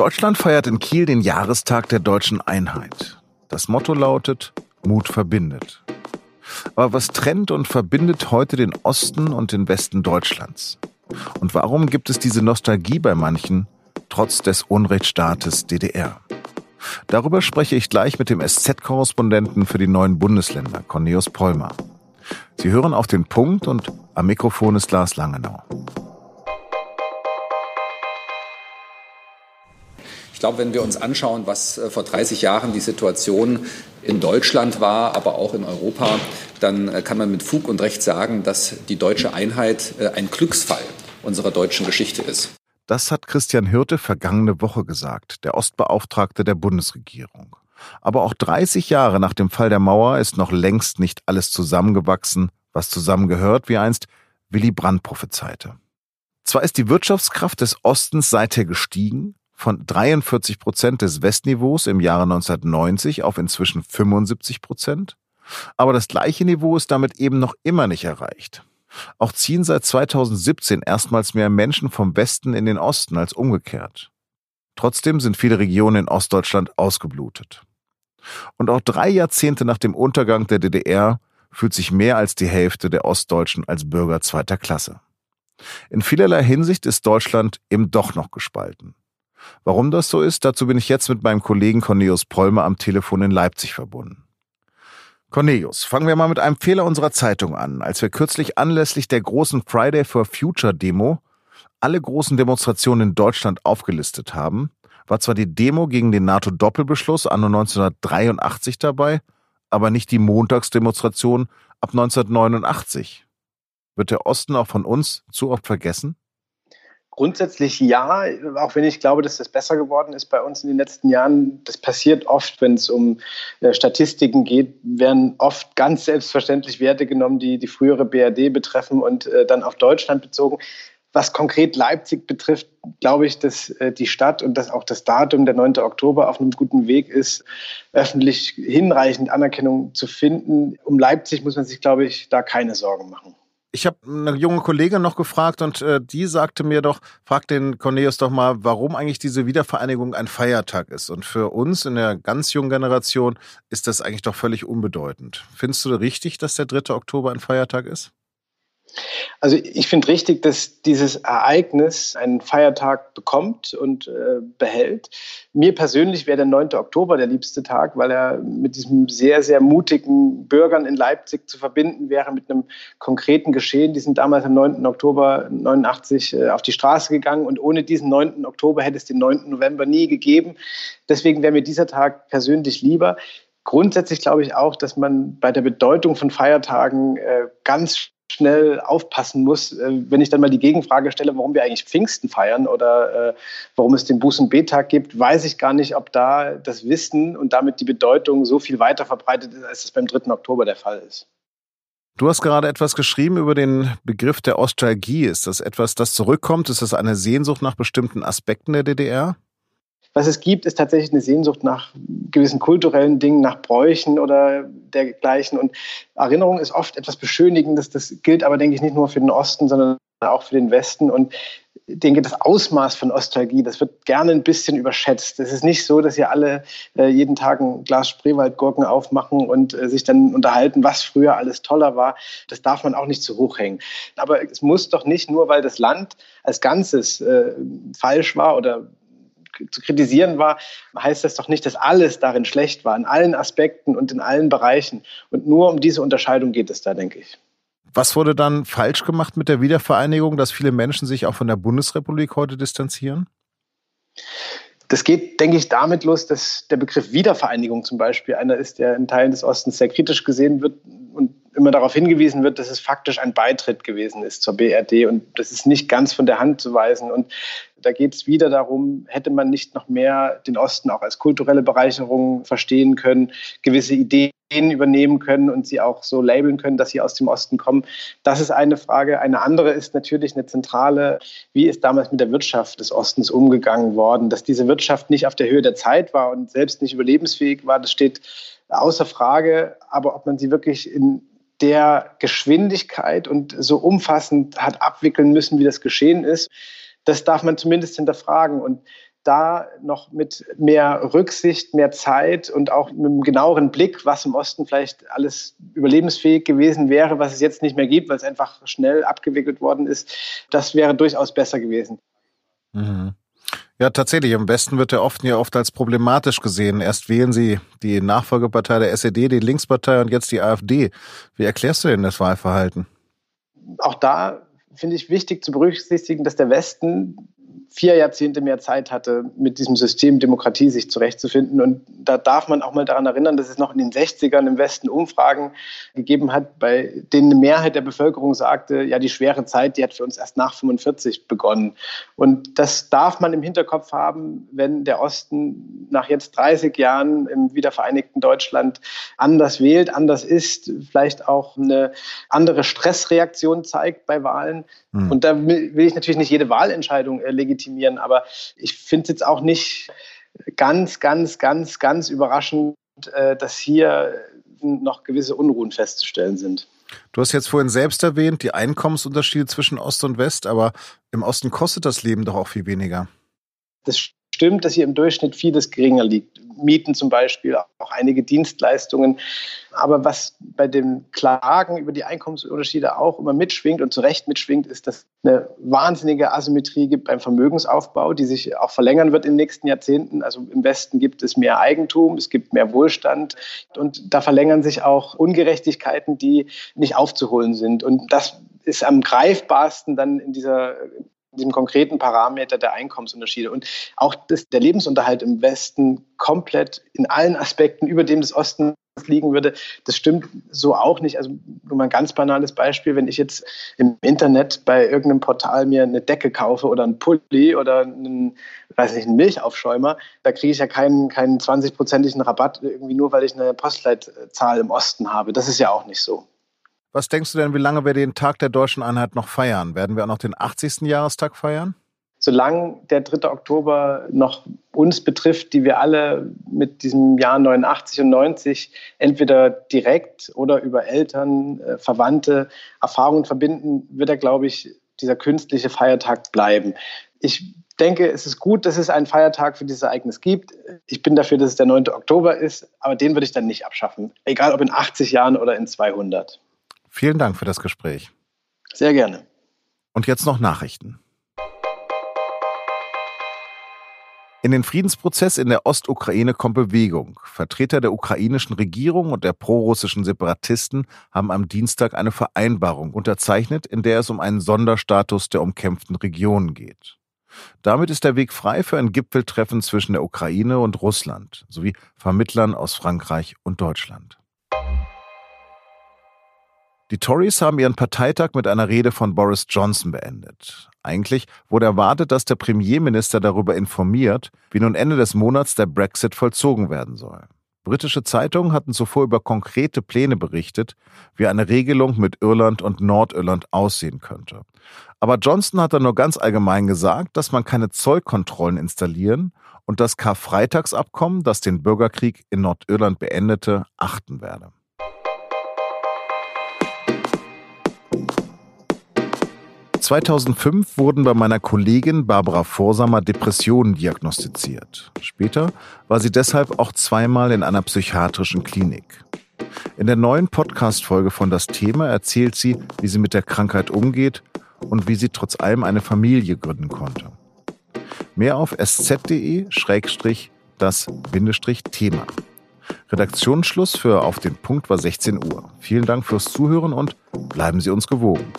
Deutschland feiert in Kiel den Jahrestag der deutschen Einheit. Das Motto lautet Mut verbindet. Aber was trennt und verbindet heute den Osten und den Westen Deutschlands? Und warum gibt es diese Nostalgie bei manchen, trotz des Unrechtsstaates DDR? Darüber spreche ich gleich mit dem SZ-Korrespondenten für die neuen Bundesländer, Cornelius Pollmer. Sie hören auf den Punkt und am Mikrofon ist Lars Langenau. Ich glaube, wenn wir uns anschauen, was äh, vor 30 Jahren die Situation in Deutschland war, aber auch in Europa, dann äh, kann man mit Fug und Recht sagen, dass die deutsche Einheit äh, ein Glücksfall unserer deutschen Geschichte ist. Das hat Christian Hirte vergangene Woche gesagt, der Ostbeauftragte der Bundesregierung. Aber auch 30 Jahre nach dem Fall der Mauer ist noch längst nicht alles zusammengewachsen, was zusammengehört, wie einst Willy Brandt prophezeite. Zwar ist die Wirtschaftskraft des Ostens seither gestiegen, von 43 Prozent des Westniveaus im Jahre 1990 auf inzwischen 75 Prozent. Aber das gleiche Niveau ist damit eben noch immer nicht erreicht. Auch ziehen seit 2017 erstmals mehr Menschen vom Westen in den Osten als umgekehrt. Trotzdem sind viele Regionen in Ostdeutschland ausgeblutet. Und auch drei Jahrzehnte nach dem Untergang der DDR fühlt sich mehr als die Hälfte der Ostdeutschen als Bürger zweiter Klasse. In vielerlei Hinsicht ist Deutschland eben doch noch gespalten. Warum das so ist, dazu bin ich jetzt mit meinem Kollegen Cornelius Polmer am Telefon in Leipzig verbunden. Cornelius, fangen wir mal mit einem Fehler unserer Zeitung an. Als wir kürzlich anlässlich der großen Friday for Future Demo alle großen Demonstrationen in Deutschland aufgelistet haben, war zwar die Demo gegen den NATO-Doppelbeschluss anno 1983 dabei, aber nicht die Montagsdemonstration ab 1989. Wird der Osten auch von uns zu oft vergessen? Grundsätzlich ja, auch wenn ich glaube, dass das besser geworden ist bei uns in den letzten Jahren. Das passiert oft, wenn es um äh, Statistiken geht, werden oft ganz selbstverständlich Werte genommen, die die frühere BRD betreffen und äh, dann auf Deutschland bezogen. Was konkret Leipzig betrifft, glaube ich, dass äh, die Stadt und dass auch das Datum, der 9. Oktober, auf einem guten Weg ist, öffentlich hinreichend Anerkennung zu finden. Um Leipzig muss man sich, glaube ich, da keine Sorgen machen. Ich habe eine junge Kollegin noch gefragt und äh, die sagte mir doch, frag den Cornelius doch mal, warum eigentlich diese Wiedervereinigung ein Feiertag ist. Und für uns in der ganz jungen Generation ist das eigentlich doch völlig unbedeutend. Findest du richtig, dass der 3. Oktober ein Feiertag ist? Also ich finde richtig, dass dieses Ereignis einen Feiertag bekommt und äh, behält. Mir persönlich wäre der 9. Oktober der liebste Tag, weil er mit diesem sehr, sehr mutigen Bürgern in Leipzig zu verbinden wäre, mit einem konkreten Geschehen. Die sind damals am 9. Oktober 89 äh, auf die Straße gegangen und ohne diesen 9. Oktober hätte es den 9. November nie gegeben. Deswegen wäre mir dieser Tag persönlich lieber. Grundsätzlich glaube ich auch, dass man bei der Bedeutung von Feiertagen äh, ganz schnell aufpassen muss, äh, wenn ich dann mal die Gegenfrage stelle, warum wir eigentlich Pfingsten feiern oder äh, warum es den Buß- und B-Tag gibt, weiß ich gar nicht, ob da das Wissen und damit die Bedeutung so viel weiter verbreitet ist, als es beim 3. Oktober der Fall ist. Du hast gerade etwas geschrieben über den Begriff der Ostalgie. Ist das etwas, das zurückkommt? Ist das eine Sehnsucht nach bestimmten Aspekten der DDR? Was es gibt, ist tatsächlich eine Sehnsucht nach gewissen kulturellen Dingen, nach Bräuchen oder dergleichen. Und Erinnerung ist oft etwas Beschönigendes. Das gilt aber, denke ich, nicht nur für den Osten, sondern auch für den Westen. Und ich denke, das Ausmaß von Nostalgie, das wird gerne ein bisschen überschätzt. Es ist nicht so, dass ihr alle äh, jeden Tag ein Glas Spreewaldgurken aufmachen und äh, sich dann unterhalten, was früher alles toller war. Das darf man auch nicht zu hoch hängen. Aber es muss doch nicht nur, weil das Land als Ganzes äh, falsch war oder zu kritisieren war, heißt das doch nicht, dass alles darin schlecht war, in allen Aspekten und in allen Bereichen. Und nur um diese Unterscheidung geht es da, denke ich. Was wurde dann falsch gemacht mit der Wiedervereinigung, dass viele Menschen sich auch von der Bundesrepublik heute distanzieren? Das geht, denke ich, damit los, dass der Begriff Wiedervereinigung zum Beispiel einer ist, der in Teilen des Ostens sehr kritisch gesehen wird und immer darauf hingewiesen wird, dass es faktisch ein Beitritt gewesen ist zur BRD und das ist nicht ganz von der Hand zu weisen. Und da geht es wieder darum, hätte man nicht noch mehr den Osten auch als kulturelle Bereicherung verstehen können, gewisse Ideen übernehmen können und sie auch so labeln können, dass sie aus dem Osten kommen. Das ist eine Frage. Eine andere ist natürlich eine zentrale, wie ist damals mit der Wirtschaft des Ostens umgegangen worden, dass diese Wirtschaft nicht auf der Höhe der Zeit war und selbst nicht überlebensfähig war, das steht außer Frage. Aber ob man sie wirklich in der Geschwindigkeit und so umfassend hat abwickeln müssen, wie das geschehen ist, das darf man zumindest hinterfragen. Und da noch mit mehr Rücksicht, mehr Zeit und auch mit einem genaueren Blick, was im Osten vielleicht alles überlebensfähig gewesen wäre, was es jetzt nicht mehr gibt, weil es einfach schnell abgewickelt worden ist, das wäre durchaus besser gewesen. Mhm. Ja, tatsächlich. Im Westen wird er oft ja oft als problematisch gesehen. Erst wählen sie die Nachfolgepartei der SED, die Linkspartei und jetzt die AfD. Wie erklärst du denn das Wahlverhalten? Auch da finde ich wichtig zu berücksichtigen, dass der Westen vier Jahrzehnte mehr Zeit hatte, mit diesem System Demokratie sich zurechtzufinden. Und da darf man auch mal daran erinnern, dass es noch in den 60ern im Westen Umfragen gegeben hat, bei denen eine Mehrheit der Bevölkerung sagte, ja, die schwere Zeit, die hat für uns erst nach 45 begonnen. Und das darf man im Hinterkopf haben, wenn der Osten nach jetzt 30 Jahren im wiedervereinigten Deutschland anders wählt, anders ist, vielleicht auch eine andere Stressreaktion zeigt bei Wahlen. Mhm. Und da will ich natürlich nicht jede Wahlentscheidung äh, legitimieren, aber ich finde es jetzt auch nicht ganz, ganz, ganz, ganz überraschend, äh, dass hier noch gewisse Unruhen festzustellen sind. Du hast jetzt vorhin selbst erwähnt, die Einkommensunterschiede zwischen Ost und West, aber im Osten kostet das Leben doch auch viel weniger. Das stimmt, dass hier im Durchschnitt vieles geringer liegt. Mieten zum Beispiel, auch einige Dienstleistungen. Aber was bei dem Klagen über die Einkommensunterschiede auch immer mitschwingt und zu Recht mitschwingt, ist, dass eine wahnsinnige Asymmetrie gibt beim Vermögensaufbau, die sich auch verlängern wird in den nächsten Jahrzehnten. Also im Westen gibt es mehr Eigentum, es gibt mehr Wohlstand und da verlängern sich auch Ungerechtigkeiten, die nicht aufzuholen sind. Und das ist am greifbarsten dann in dieser diesem konkreten Parameter der Einkommensunterschiede. Und auch das, der Lebensunterhalt im Westen komplett in allen Aspekten über dem des Ostens liegen würde, das stimmt so auch nicht. Also nur mal ein ganz banales Beispiel, wenn ich jetzt im Internet bei irgendeinem Portal mir eine Decke kaufe oder einen Pulli oder einen, weiß nicht, einen Milchaufschäumer, da kriege ich ja keinen, keinen 20-prozentigen Rabatt irgendwie nur, weil ich eine Postleitzahl im Osten habe. Das ist ja auch nicht so. Was denkst du denn, wie lange wir den Tag der deutschen Einheit noch feiern? Werden wir auch noch den 80. Jahrestag feiern? Solange der 3. Oktober noch uns betrifft, die wir alle mit diesem Jahr 89 und 90 entweder direkt oder über Eltern, äh, Verwandte Erfahrungen verbinden, wird er, glaube ich, dieser künstliche Feiertag bleiben. Ich denke, es ist gut, dass es einen Feiertag für dieses Ereignis gibt. Ich bin dafür, dass es der 9. Oktober ist, aber den würde ich dann nicht abschaffen. Egal ob in 80 Jahren oder in 200. Vielen Dank für das Gespräch. Sehr gerne. Und jetzt noch Nachrichten. In den Friedensprozess in der Ostukraine kommt Bewegung. Vertreter der ukrainischen Regierung und der prorussischen Separatisten haben am Dienstag eine Vereinbarung unterzeichnet, in der es um einen Sonderstatus der umkämpften Regionen geht. Damit ist der Weg frei für ein Gipfeltreffen zwischen der Ukraine und Russland sowie Vermittlern aus Frankreich und Deutschland. Die Tories haben ihren Parteitag mit einer Rede von Boris Johnson beendet. Eigentlich wurde erwartet, dass der Premierminister darüber informiert, wie nun Ende des Monats der Brexit vollzogen werden soll. Britische Zeitungen hatten zuvor über konkrete Pläne berichtet, wie eine Regelung mit Irland und Nordirland aussehen könnte. Aber Johnson hat dann nur ganz allgemein gesagt, dass man keine Zollkontrollen installieren und das Karfreitagsabkommen, das den Bürgerkrieg in Nordirland beendete, achten werde. 2005 wurden bei meiner Kollegin Barbara Vorsamer Depressionen diagnostiziert. Später war sie deshalb auch zweimal in einer psychiatrischen Klinik. In der neuen Podcast-Folge von das Thema erzählt sie, wie sie mit der Krankheit umgeht und wie sie trotz allem eine Familie gründen konnte. Mehr auf sz.de-das-Thema. Redaktionsschluss für Auf den Punkt war 16 Uhr. Vielen Dank fürs Zuhören und bleiben Sie uns gewogen.